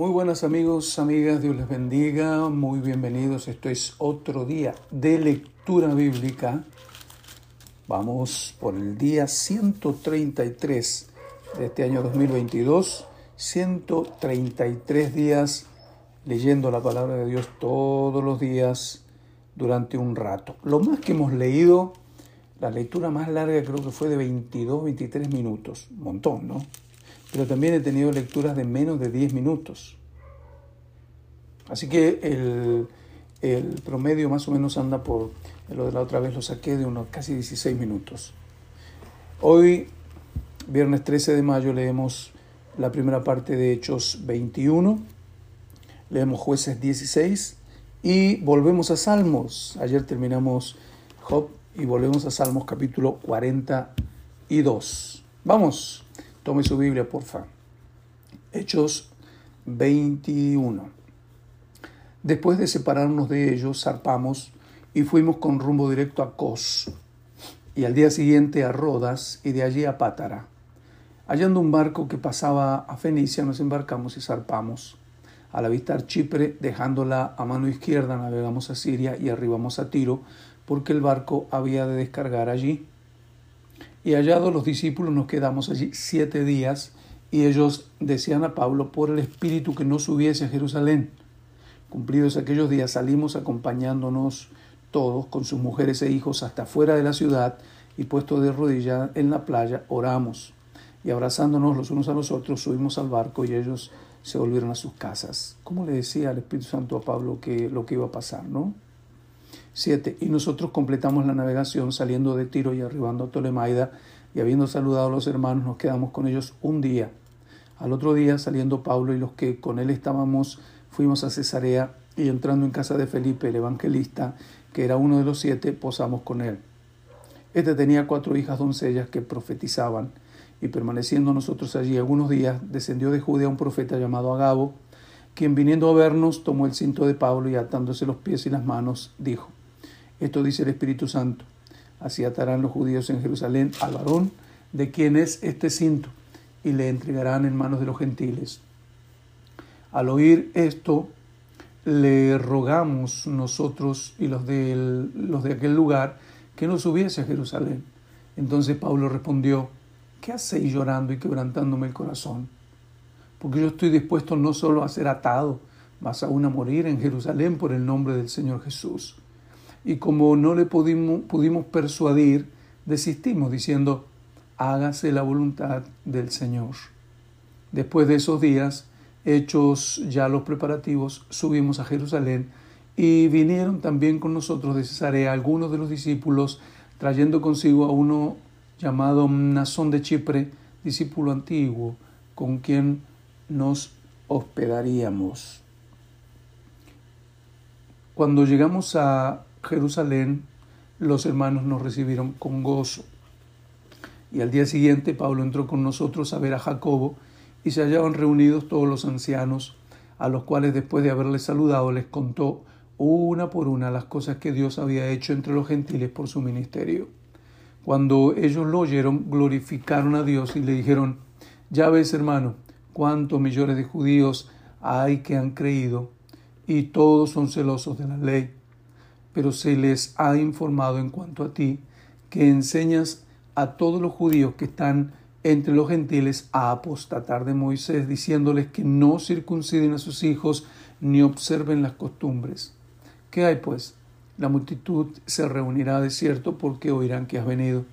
Muy buenas amigos, amigas, Dios les bendiga, muy bienvenidos. Esto es otro día de lectura bíblica. Vamos por el día 133 de este año 2022. 133 días leyendo la palabra de Dios todos los días durante un rato. Lo más que hemos leído, la lectura más larga creo que fue de 22, 23 minutos. Montón, ¿no? pero también he tenido lecturas de menos de 10 minutos. Así que el, promedio más o menos anda por, lo de la otra vez lo saqué de unos casi 16 minutos. Hoy, viernes 13 de mayo, leemos la primera parte de Hechos 21, leemos jueces 16 y volvemos a Salmos. Ayer terminamos Job y volvemos a Salmos capítulo 42. Vamos. Tome su Biblia, por favor. Hechos 21. Después de separarnos de ellos, zarpamos y fuimos con rumbo directo a Cos, y al día siguiente a Rodas y de allí a Pátara. Hallando un barco que pasaba a Fenicia, nos embarcamos y zarpamos. Al avistar Chipre, dejándola a mano izquierda, navegamos a Siria y arribamos a Tiro, porque el barco había de descargar allí. Y hallados los discípulos nos quedamos allí siete días y ellos decían a Pablo por el Espíritu que no subiese a Jerusalén. Cumplidos aquellos días salimos acompañándonos todos con sus mujeres e hijos hasta fuera de la ciudad y puesto de rodillas en la playa oramos y abrazándonos los unos a los otros subimos al barco y ellos se volvieron a sus casas. ¿Cómo le decía el Espíritu Santo a Pablo que lo que iba a pasar, no? 7. Y nosotros completamos la navegación saliendo de Tiro y arribando a Tolemaida y habiendo saludado a los hermanos nos quedamos con ellos un día. Al otro día saliendo Pablo y los que con él estábamos fuimos a Cesarea y entrando en casa de Felipe el evangelista, que era uno de los siete, posamos con él. Este tenía cuatro hijas doncellas que profetizaban y permaneciendo nosotros allí algunos días descendió de Judea un profeta llamado Agabo, quien viniendo a vernos tomó el cinto de Pablo y atándose los pies y las manos dijo, esto dice el Espíritu Santo. Así atarán los judíos en Jerusalén al varón de quien es este cinto y le entregarán en manos de los gentiles. Al oír esto, le rogamos nosotros y los de, los de aquel lugar que no subiese a Jerusalén. Entonces Pablo respondió, ¿qué hacéis llorando y quebrantándome el corazón? Porque yo estoy dispuesto no solo a ser atado, mas aún a morir en Jerusalén por el nombre del Señor Jesús y como no le pudimos, pudimos persuadir, desistimos diciendo, hágase la voluntad del Señor. Después de esos días, hechos ya los preparativos, subimos a Jerusalén y vinieron también con nosotros de Cesarea algunos de los discípulos, trayendo consigo a uno llamado Nazón de Chipre, discípulo antiguo, con quien nos hospedaríamos. Cuando llegamos a Jerusalén, los hermanos nos recibieron con gozo. Y al día siguiente Pablo entró con nosotros a ver a Jacobo y se hallaban reunidos todos los ancianos, a los cuales después de haberles saludado les contó una por una las cosas que Dios había hecho entre los gentiles por su ministerio. Cuando ellos lo oyeron, glorificaron a Dios y le dijeron, ya ves hermano, cuántos millones de judíos hay que han creído y todos son celosos de la ley pero se les ha informado en cuanto a ti que enseñas a todos los judíos que están entre los gentiles a apostatar de Moisés, diciéndoles que no circunciden a sus hijos ni observen las costumbres. ¿Qué hay pues? La multitud se reunirá de cierto porque oirán que has venido.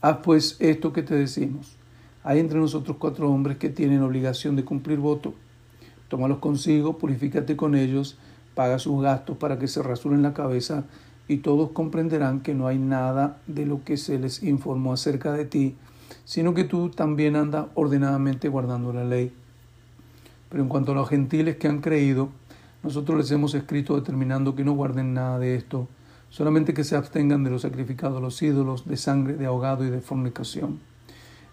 Haz pues esto que te decimos. Hay entre nosotros cuatro hombres que tienen obligación de cumplir voto. Tómalos consigo, purifícate con ellos, paga sus gastos para que se rasuren la cabeza y todos comprenderán que no hay nada de lo que se les informó acerca de ti, sino que tú también andas ordenadamente guardando la ley. Pero en cuanto a los gentiles que han creído, nosotros les hemos escrito determinando que no guarden nada de esto, solamente que se abstengan de los sacrificados a los ídolos, de sangre, de ahogado y de fornicación.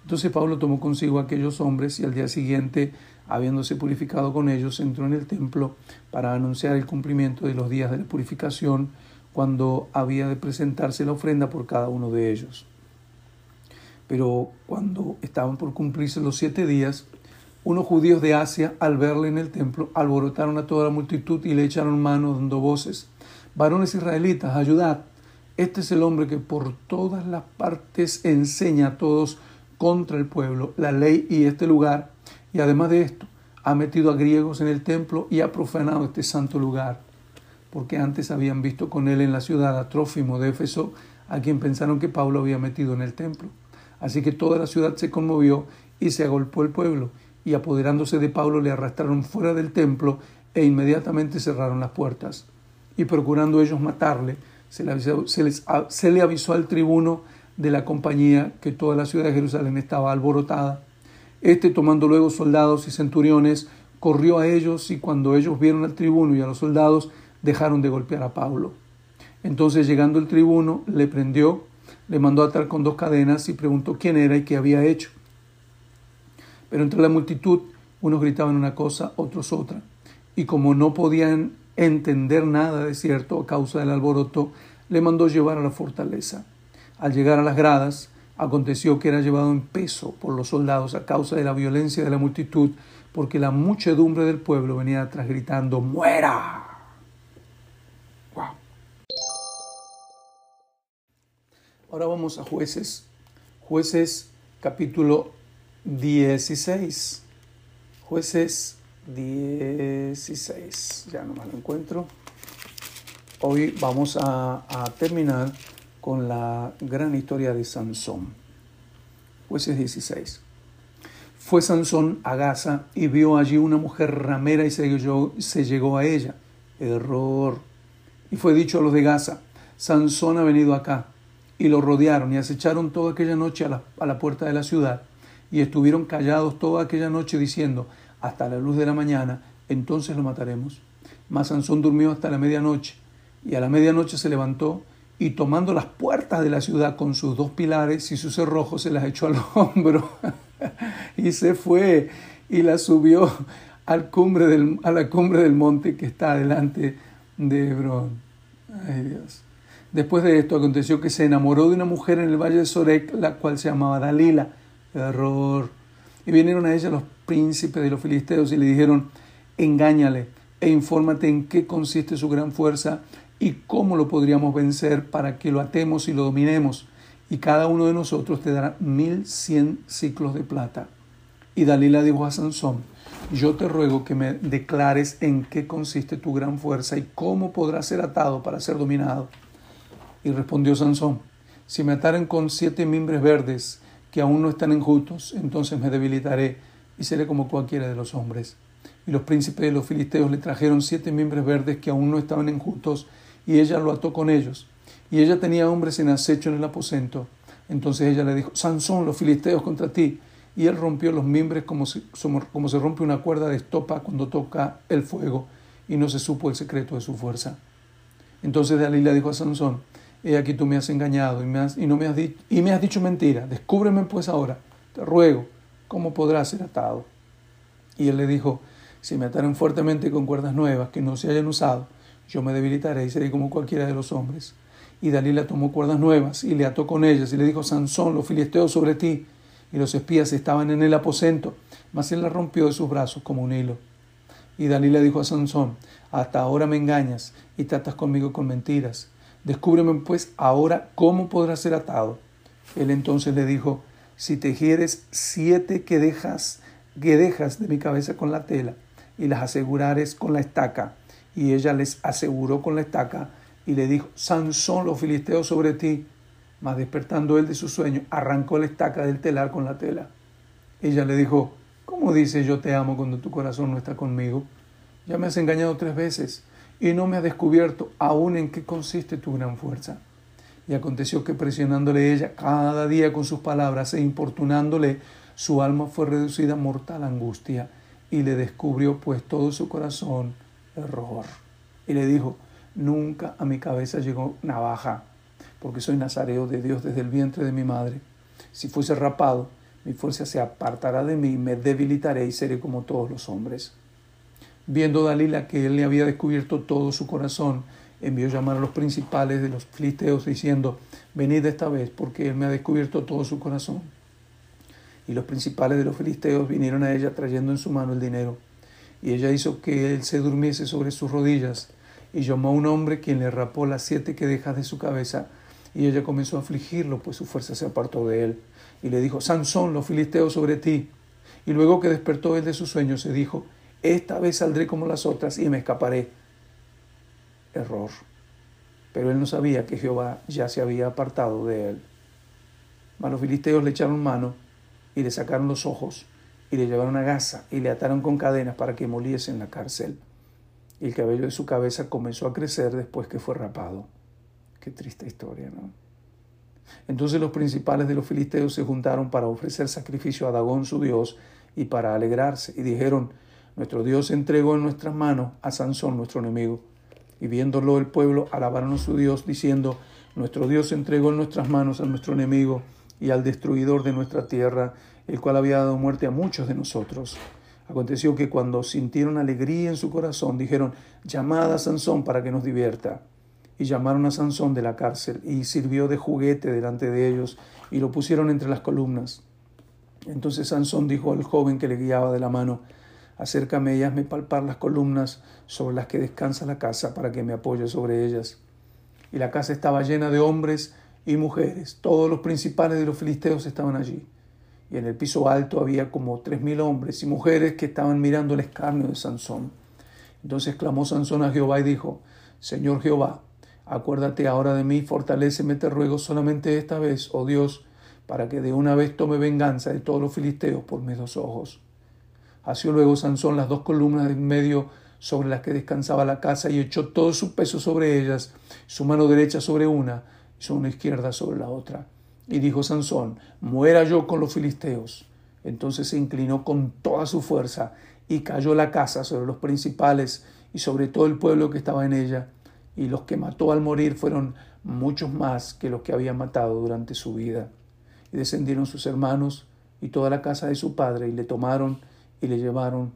Entonces Pablo tomó consigo a aquellos hombres y al día siguiente habiéndose purificado con ellos, entró en el templo para anunciar el cumplimiento de los días de la purificación, cuando había de presentarse la ofrenda por cada uno de ellos. Pero cuando estaban por cumplirse los siete días, Unos judíos de Asia, al verle en el templo, alborotaron a toda la multitud y le echaron mano dando voces. Varones israelitas, ayudad. Este es el hombre que por todas las partes enseña a todos contra el pueblo, la ley y este lugar. Y además de esto, ha metido a griegos en el templo y ha profanado este santo lugar. Porque antes habían visto con él en la ciudad a Trófimo de Éfeso, a quien pensaron que Pablo había metido en el templo. Así que toda la ciudad se conmovió y se agolpó el pueblo, y apoderándose de Pablo le arrastraron fuera del templo e inmediatamente cerraron las puertas. Y procurando ellos matarle, se le avisó, se le avisó al tribuno de la compañía que toda la ciudad de Jerusalén estaba alborotada. Este, tomando luego soldados y centuriones, corrió a ellos y cuando ellos vieron al tribuno y a los soldados, dejaron de golpear a Pablo. Entonces, llegando el tribuno, le prendió, le mandó atar con dos cadenas y preguntó quién era y qué había hecho. Pero entre la multitud, unos gritaban una cosa, otros otra. Y como no podían entender nada de cierto a causa del alboroto, le mandó llevar a la fortaleza. Al llegar a las gradas, aconteció que era llevado en peso por los soldados a causa de la violencia de la multitud, porque la muchedumbre del pueblo venía atrás gritando ¡Muera! Ahora vamos a jueces. Jueces capítulo 16. Jueces 16. Ya no me lo encuentro. Hoy vamos a, terminar con la gran historia de Sansón. Jueces 16. Fue Sansón a Gaza y vio allí una mujer ramera y se se llegó a ella. Error. Y fue dicho a los de Gaza, Sansón ha venido acá. Y lo rodearon y acecharon toda aquella noche a la, a la puerta de la ciudad y estuvieron callados toda aquella noche diciendo, hasta la luz de la mañana, entonces lo mataremos. Mas Sansón durmió hasta la medianoche y a la medianoche se levantó y tomando las puertas de la ciudad con sus dos pilares y sus cerrojos se las echó al hombro y se fue y la subió al cumbre del, a la cumbre del monte que está delante de Hebrón. Ay Dios. Después de esto aconteció que se enamoró de una mujer en el valle de Sorek, la cual se llamaba Dalila. Error. Y vinieron a ella los príncipes de los filisteos y le dijeron, engáñale e infórmate en qué consiste su gran fuerza y cómo lo podríamos vencer para que lo atemos y lo dominemos. Y cada uno de nosotros te dará mil cien ciclos de plata. Y Dalila dijo a Sansón, yo te ruego que me declares en qué consiste tu gran fuerza y cómo podrás ser atado para ser dominado. Y respondió Sansón, si me ataren con siete mimbres verdes que aún no están enjutos, entonces me debilitaré y seré como cualquiera de los hombres. Y los príncipes de los filisteos le trajeron siete mimbres verdes que aún no estaban enjutos, y ella lo ató con ellos. Y ella tenía hombres en acecho en el aposento. Entonces ella le dijo, Sansón, los filisteos contra ti. Y él rompió los mimbres como se, como se rompe una cuerda de estopa cuando toca el fuego, y no se supo el secreto de su fuerza. Entonces Dalila dijo a Sansón, He aquí tú me has engañado y me has, y no me has, y me has dicho mentira. Descúbreme pues ahora, te ruego, cómo podrás ser atado. Y él le dijo, si me ataren fuertemente con cuerdas nuevas que no se hayan usado, yo me debilitaré y seré como cualquiera de los hombres. Y Dalila tomó cuerdas nuevas y le ató con ellas y le dijo, Sansón, los filisteos sobre ti. Y los espías estaban en el aposento, mas él la rompió de sus brazos como un hilo. Y Dalila dijo a Sansón, hasta ahora me engañas y tratas conmigo con mentiras. Descúbreme pues ahora cómo podrás ser atado. Él entonces le dijo, si tejieres siete que dejas, que dejas de mi cabeza con la tela y las asegurares con la estaca, y ella les aseguró con la estaca y le dijo, Sansón los filisteos sobre ti. Mas despertando él de su sueño, arrancó la estaca del telar con la tela. Ella le dijo, ¿cómo dices yo te amo cuando tu corazón no está conmigo? Ya me has engañado tres veces y no me has descubierto aún en qué consiste tu gran fuerza. Y aconteció que presionándole ella cada día con sus palabras e importunándole, su alma fue reducida a mortal angustia y le descubrió pues todo su corazón error. Y le dijo, nunca a mi cabeza llegó navaja, porque soy nazareo de Dios desde el vientre de mi madre. Si fuese rapado, mi fuerza se apartará de mí, me debilitaré y seré como todos los hombres. Viendo Dalila que él le había descubierto todo su corazón, envió llamar a los principales de los filisteos diciendo, venid esta vez porque él me ha descubierto todo su corazón. y los principales de los filisteos vinieron a ella trayendo en su mano el dinero. Y ella hizo que él se durmiese sobre sus rodillas, y llamó a un hombre quien le rapó las siete quedejas de su cabeza, y ella comenzó a afligirlo, pues su fuerza se apartó de él, y le dijo, Sansón, los filisteos sobre ti. Y luego que despertó él de su sueño, se dijo, esta vez saldré como las otras y me escaparé. Error. Pero él no sabía que Jehová ya se había apartado de él. Mas los filisteos le echaron mano y le sacaron los ojos y le llevaron a Gaza y le ataron con cadenas para que moliese en la cárcel. Y el cabello de su cabeza comenzó a crecer después que fue rapado. Qué triste historia, ¿no? Entonces los principales de los filisteos se juntaron para ofrecer sacrificio a Dagón su dios y para alegrarse y dijeron, nuestro Dios entregó en nuestras manos a Sansón nuestro enemigo. Y viéndolo el pueblo alabaron a su Dios diciendo, nuestro Dios entregó en nuestras manos a nuestro enemigo y al destruidor de nuestra tierra, el cual había dado muerte a muchos de nosotros. Aconteció que cuando sintieron alegría en su corazón, dijeron, llamad a Sansón para que nos divierta. Y llamaron a Sansón de la cárcel, y sirvió de juguete delante de ellos, y lo pusieron entre las columnas. Entonces Sansón dijo al joven que le guiaba de la mano, acércame y hazme palpar las columnas sobre las que descansa la casa, para que me apoye sobre ellas. Y la casa estaba llena de hombres, y mujeres. Todos los principales de los filisteos estaban allí. Y en el piso alto había como tres mil hombres y mujeres que estaban mirando el escarnio de Sansón. Entonces clamó Sansón a Jehová y dijo, Señor Jehová, acuérdate ahora de mí, fortaléceme, te ruego solamente esta vez, oh Dios, para que de una vez tome venganza de todos los filisteos por mis dos ojos. Hació luego Sansón las dos columnas en medio sobre las que descansaba la casa y echó todo su peso sobre ellas, su mano derecha sobre una, hizo una izquierda sobre la otra. Y dijo Sansón, muera yo con los filisteos. Entonces se inclinó con toda su fuerza y cayó la casa sobre los principales y sobre todo el pueblo que estaba en ella. Y los que mató al morir fueron muchos más que los que había matado durante su vida. Y descendieron sus hermanos y toda la casa de su padre y le tomaron y le llevaron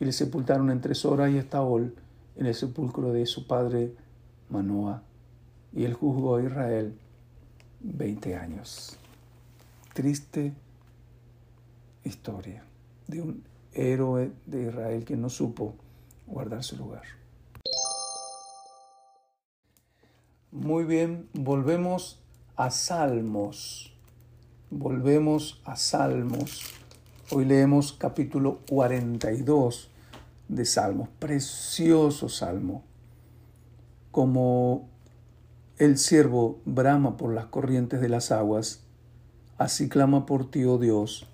y le sepultaron entre Sora y Estaol en el sepulcro de su padre Manoah y él juzgó a Israel 20 años. Triste historia de un héroe de Israel que no supo guardar su lugar. Muy bien, volvemos a Salmos. Volvemos a Salmos. Hoy leemos capítulo 42 de Salmos. Precioso Salmo. Como el siervo brama por las corrientes de las aguas, así clama por ti, oh Dios,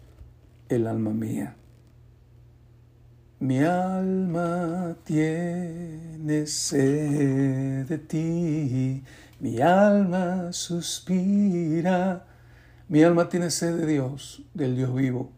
el alma mía. Mi alma tiene sed de ti, mi alma suspira, mi alma tiene sed de Dios, del Dios vivo.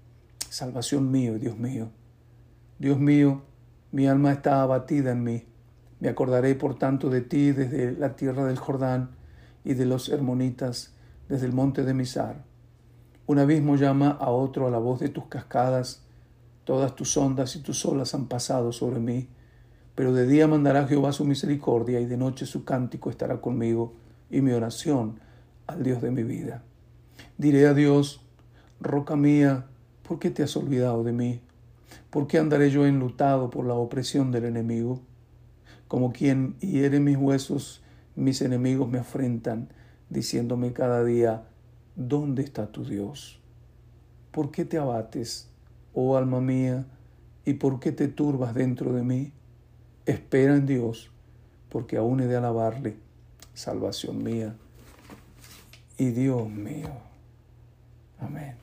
Salvación mío, Dios mío. Dios mío, mi alma está abatida en mí. Me acordaré, por tanto, de ti desde la tierra del Jordán y de los hermonitas, desde el monte de Misar. Un abismo llama a otro a la voz de tus cascadas. Todas tus ondas y tus olas han pasado sobre mí. Pero de día mandará Jehová su misericordia y de noche su cántico estará conmigo y mi oración al Dios de mi vida. Diré a Dios, roca mía, ¿por qué te has olvidado de mí? ¿Por qué andaré yo enlutado por la opresión del enemigo? como quien hiere mis huesos, mis enemigos me afrentan, diciéndome cada día, ¿dónde está tu Dios? ¿Por qué te abates, oh alma mía, y por qué te turbas dentro de mí? Espera en Dios, porque aún he de alabarle, salvación mía y Dios mío. Amén.